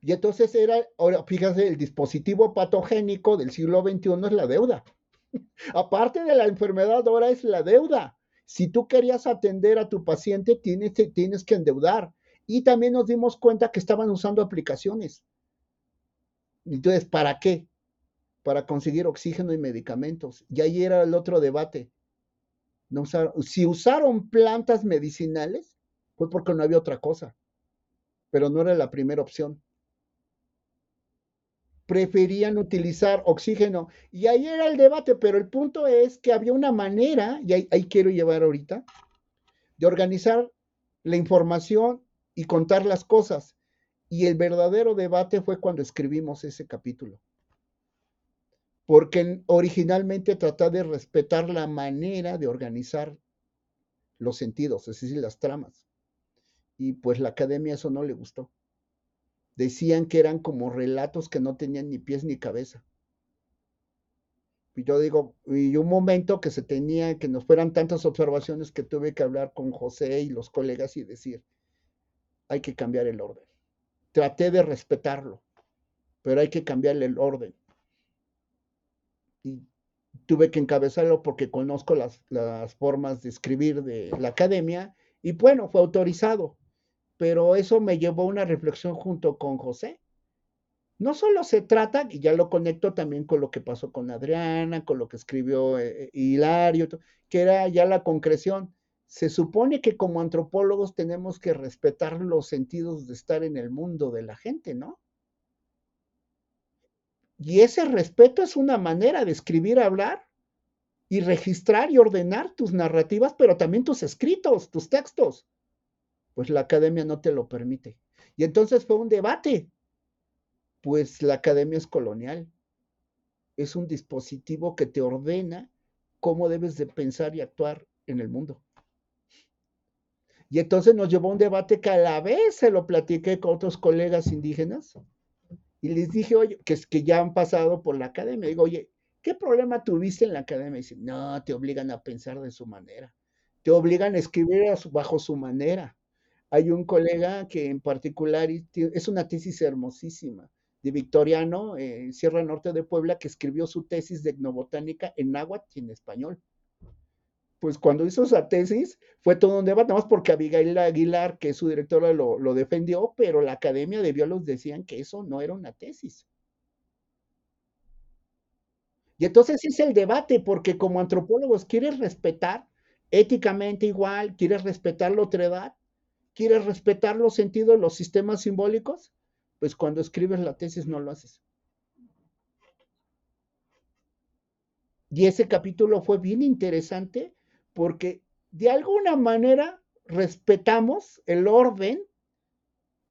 Y entonces era, ahora fíjate, el dispositivo patogénico del siglo XXI es la deuda. Aparte de la enfermedad, ahora es la deuda. Si tú querías atender a tu paciente, tienes que endeudar. Y también nos dimos cuenta que estaban usando aplicaciones. Entonces, ¿para qué? Para conseguir oxígeno y medicamentos. Y ahí era el otro debate. No si usaron plantas medicinales, fue porque no había otra cosa. Pero no era la primera opción. Preferían utilizar oxígeno. Y ahí era el debate, pero el punto es que había una manera, y ahí quiero llevar ahorita, de organizar la información y contar las cosas. Y el verdadero debate fue cuando escribimos ese capítulo. Porque originalmente trataba de respetar la manera de organizar los sentidos, es decir, las tramas. Y pues la academia eso no le gustó. Decían que eran como relatos que no tenían ni pies ni cabeza. Y yo digo, y un momento que se tenía, que nos fueran tantas observaciones que tuve que hablar con José y los colegas y decir, hay que cambiar el orden. Traté de respetarlo, pero hay que cambiarle el orden. Y tuve que encabezarlo porque conozco las, las formas de escribir de la academia y bueno, fue autorizado. Pero eso me llevó a una reflexión junto con José. No solo se trata, y ya lo conecto también con lo que pasó con Adriana, con lo que escribió eh, eh, Hilario, que era ya la concreción se supone que como antropólogos tenemos que respetar los sentidos de estar en el mundo de la gente, ¿no? Y ese respeto es una manera de escribir, hablar y registrar y ordenar tus narrativas, pero también tus escritos, tus textos. Pues la academia no te lo permite. Y entonces fue un debate. Pues la academia es colonial. Es un dispositivo que te ordena cómo debes de pensar y actuar en el mundo. Y entonces nos llevó a un debate que a la vez se lo platiqué con otros colegas indígenas y les dije, oye, que, es que ya han pasado por la academia. Digo, oye, ¿qué problema tuviste en la academia? Y dicen, no, te obligan a pensar de su manera, te obligan a escribir bajo su manera. Hay un colega que en particular es una tesis hermosísima de Victoriano, en Sierra Norte de Puebla, que escribió su tesis de etnobotánica en náhuatl y en español pues cuando hizo esa tesis fue todo un debate, nada más porque Abigail Aguilar, que es su directora, lo, defendió, pero la Academia de Biólogos decían que eso no era una tesis. Y entonces es el debate, porque como antropólogos quieres respetar éticamente igual, quieres respetar la otredad, quieres respetar los sentidos, los sistemas simbólicos, pues cuando escribes la tesis no lo haces. Y ese capítulo fue bien interesante porque de alguna manera respetamos el orden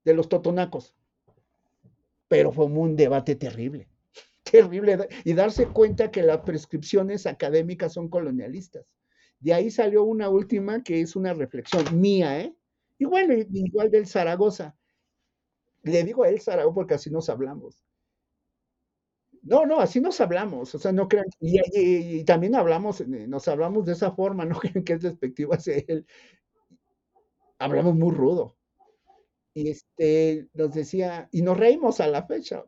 de los totonacos. Pero fue un debate terrible, terrible, y darse cuenta que las prescripciones académicas son colonialistas. De ahí salió una última que es una reflexión mía, ¿eh? Igual, igual del Zaragoza. Le digo a él Zaragoza porque así nos hablamos. No, no, así nos hablamos, o sea, no crean, y, también hablamos, eh, nos hablamos de esa forma, no crean que es despectivo hacia él. Hablamos muy rudo. Y este, nos decía, y nos reímos a la fecha.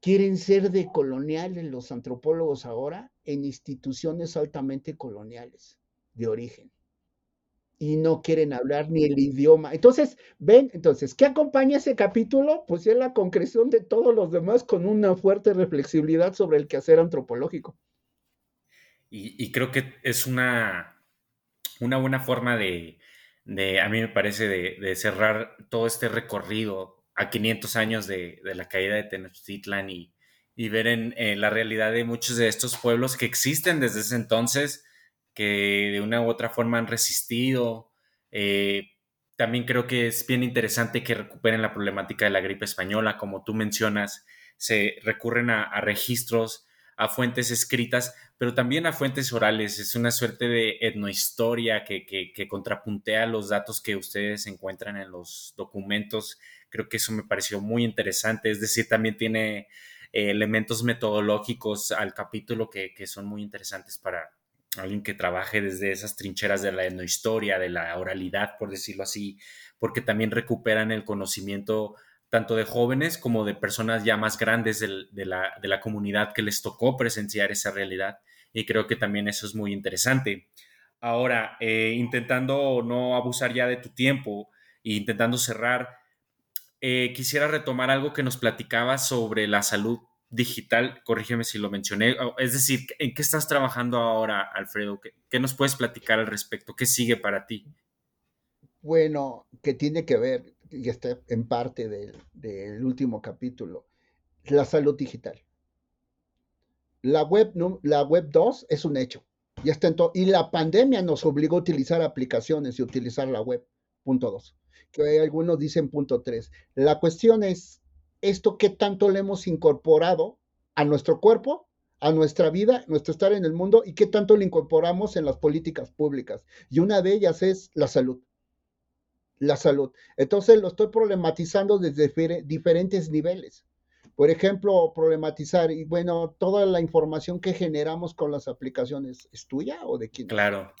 Quieren ser de coloniales los antropólogos ahora en instituciones altamente coloniales de origen y no quieren hablar ni el idioma. Entonces, ven, entonces, ¿qué acompaña ese capítulo? Pues es la concreción de todos los demás con una fuerte reflexibilidad sobre el quehacer antropológico. Y, creo que es una, una buena forma de, a mí me parece, de, cerrar todo este recorrido a 500 años de, la caída de Tenochtitlan y, y ver en, en, la realidad de muchos de estos pueblos que existen desde ese entonces que de una u otra forma han resistido. Eh, también creo que es bien interesante que recuperen la problemática de la gripe española, como tú mencionas, se recurren a, registros, a fuentes escritas, pero también a fuentes orales. Es una suerte de etnohistoria que, que, contrapuntea los datos que ustedes encuentran en los documentos. Creo que eso me pareció muy interesante. Es decir, también tiene eh, elementos metodológicos al capítulo que, que, son muy interesantes para alguien que trabaje desde esas trincheras de la etnohistoria, de la oralidad, por decirlo así, porque también recuperan el conocimiento tanto de jóvenes como de personas ya más grandes de, la, comunidad que les tocó presenciar esa realidad. Y creo que también eso es muy interesante. Ahora, eh, intentando no abusar ya de tu tiempo e intentando cerrar, eh, quisiera retomar algo que nos platicaba sobre la salud digital, corrígeme si lo mencioné, es decir, ¿en qué estás trabajando ahora, Alfredo? ¿Qué, nos puedes platicar al respecto? ¿Qué sigue para ti? Bueno, que tiene que ver, y está en parte del, último capítulo, la salud digital. La web, la web 2 es un hecho. Ya está en y la pandemia nos obligó a utilizar aplicaciones y utilizar la web, punto 2. Que algunos dicen punto 3. La cuestión es, ¿esto qué tanto le hemos incorporado a nuestro cuerpo, a nuestra vida, nuestro estar en el mundo y qué tanto le incorporamos en las políticas públicas? Y una de ellas es la salud la salud. Entonces lo estoy problematizando desde diferentes niveles. Por ejemplo, problematizar, y bueno, toda la información que generamos con las aplicaciones, ¿es tuya o de quién? Claro.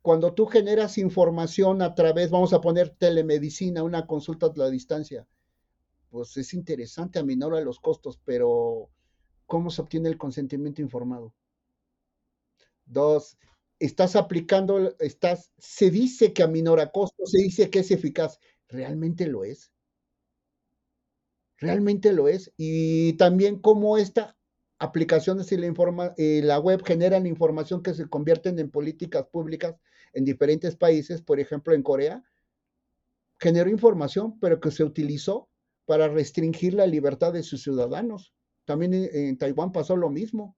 Cuando tú generas información a través, vamos a poner telemedicina, una consulta a la distancia, pues es interesante, aminora los costos, pero ¿cómo se obtiene el consentimiento informado? Dos, estás aplicando, estás, se dice que aminora costos, se dice que es eficaz. ¿Realmente lo es? ¿Realmente lo es? Y también cómo esta aplicaciones y eh, la web generan información que se convierten en políticas públicas en diferentes países, por ejemplo en Corea, generó información, pero que se utilizó para restringir la libertad de sus ciudadanos. También en Taiwán pasó lo mismo.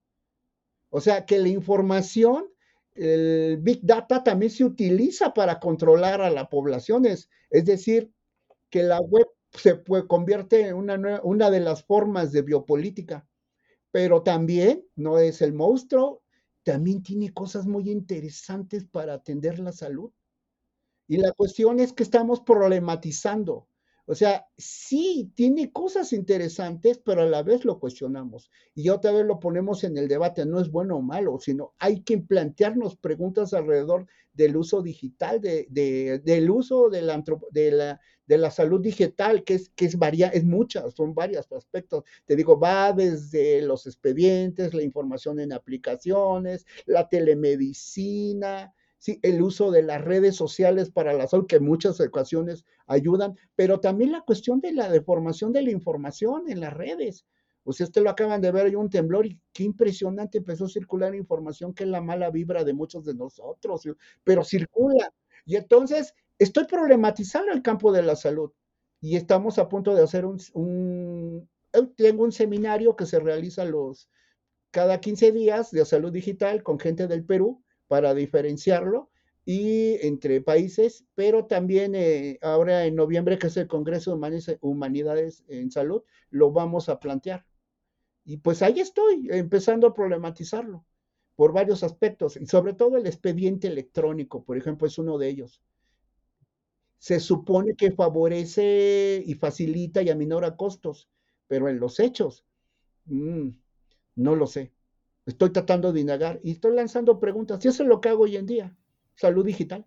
O sea, que la información el Big Data también se utiliza para controlar a la población, es, decir, que la web se convierte en una, una de las formas de biopolítica, pero también no es el monstruo, también tiene cosas muy interesantes para atender la salud. Y la cuestión es que estamos problematizando o sea, sí, tiene cosas interesantes, pero a la vez lo cuestionamos. Y otra vez lo ponemos en el debate, no es bueno o malo, sino hay que plantearnos preguntas alrededor del uso digital, de, del uso de la, de la, de la salud digital, que es, que es, varia, es muchas, son varios aspectos. Te digo, va desde los expedientes, la información en aplicaciones, la telemedicina, sí, el uso de las redes sociales para la salud, que muchas ocasiones ayudan, pero también la cuestión de la deformación de la información en las redes. O sea, usted lo acaban de ver, hay un temblor y qué impresionante empezó a circular información que es la mala vibra de muchos de nosotros, pero circula. Y entonces estoy problematizando el campo de la salud y estamos a punto de hacer un, un tengo un seminario que se realiza los cada 15 días de salud digital con gente del Perú para diferenciarlo y entre países, pero también eh, ahora en noviembre, que es el Congreso de Humanidades en Salud, lo vamos a plantear. Y pues ahí estoy, empezando a problematizarlo por varios aspectos, y sobre todo el expediente electrónico, por ejemplo, es uno de ellos. Se supone que favorece y facilita y aminora costos, pero en los hechos, mm, no lo sé. Estoy tratando de indagar y estoy lanzando preguntas. Y eso es lo que hago hoy en día. Salud digital.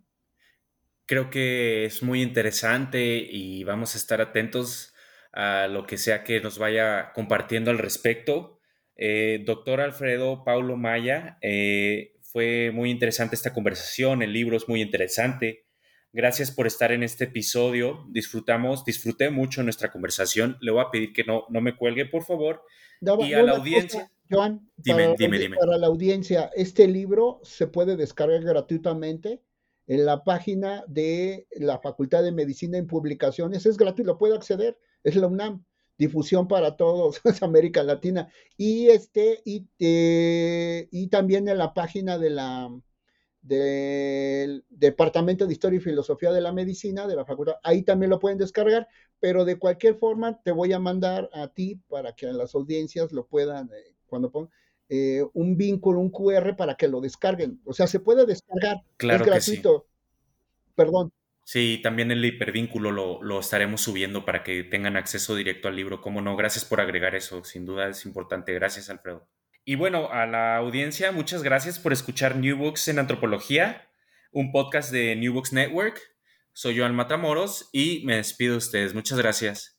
Creo que es muy interesante y vamos a estar atentos a lo que sea que nos vaya compartiendo al respecto. Eh, doctor Alfredo Paulo Maya, eh, fue muy interesante esta conversación, el libro es muy interesante. Gracias por estar en este episodio. Disfrutamos, disfruté mucho nuestra conversación. Le voy a pedir que no, no me cuelgue, por favor. y a la audiencia. Joan, dime, dime, dime. para la audiencia, este libro se puede descargar gratuitamente en la página de la Facultad de Medicina en Publicaciones. Es gratuito, lo puede acceder. Es la UNAM, difusión para todos, es América Latina. Y, este, y, eh, y también en la página de la, del Departamento de Historia y Filosofía de la Medicina de la Facultad. Ahí también lo pueden descargar, pero de cualquier forma te voy a mandar a ti para que las audiencias lo puedan, eh, cuando pongan eh, un vínculo, un QR para que lo descarguen. O sea, se puede descargar. Claro es gratuito. Perdón. Sí, también el hipervínculo lo, lo, estaremos subiendo para que tengan acceso directo al libro. Cómo no, gracias por agregar eso. Sin duda es importante. Gracias, Alfredo. Y bueno, a la audiencia, muchas gracias por escuchar New Books en Antropología, un podcast de New Books Network. Soy Joan Matamoros y me despido de ustedes. Muchas gracias.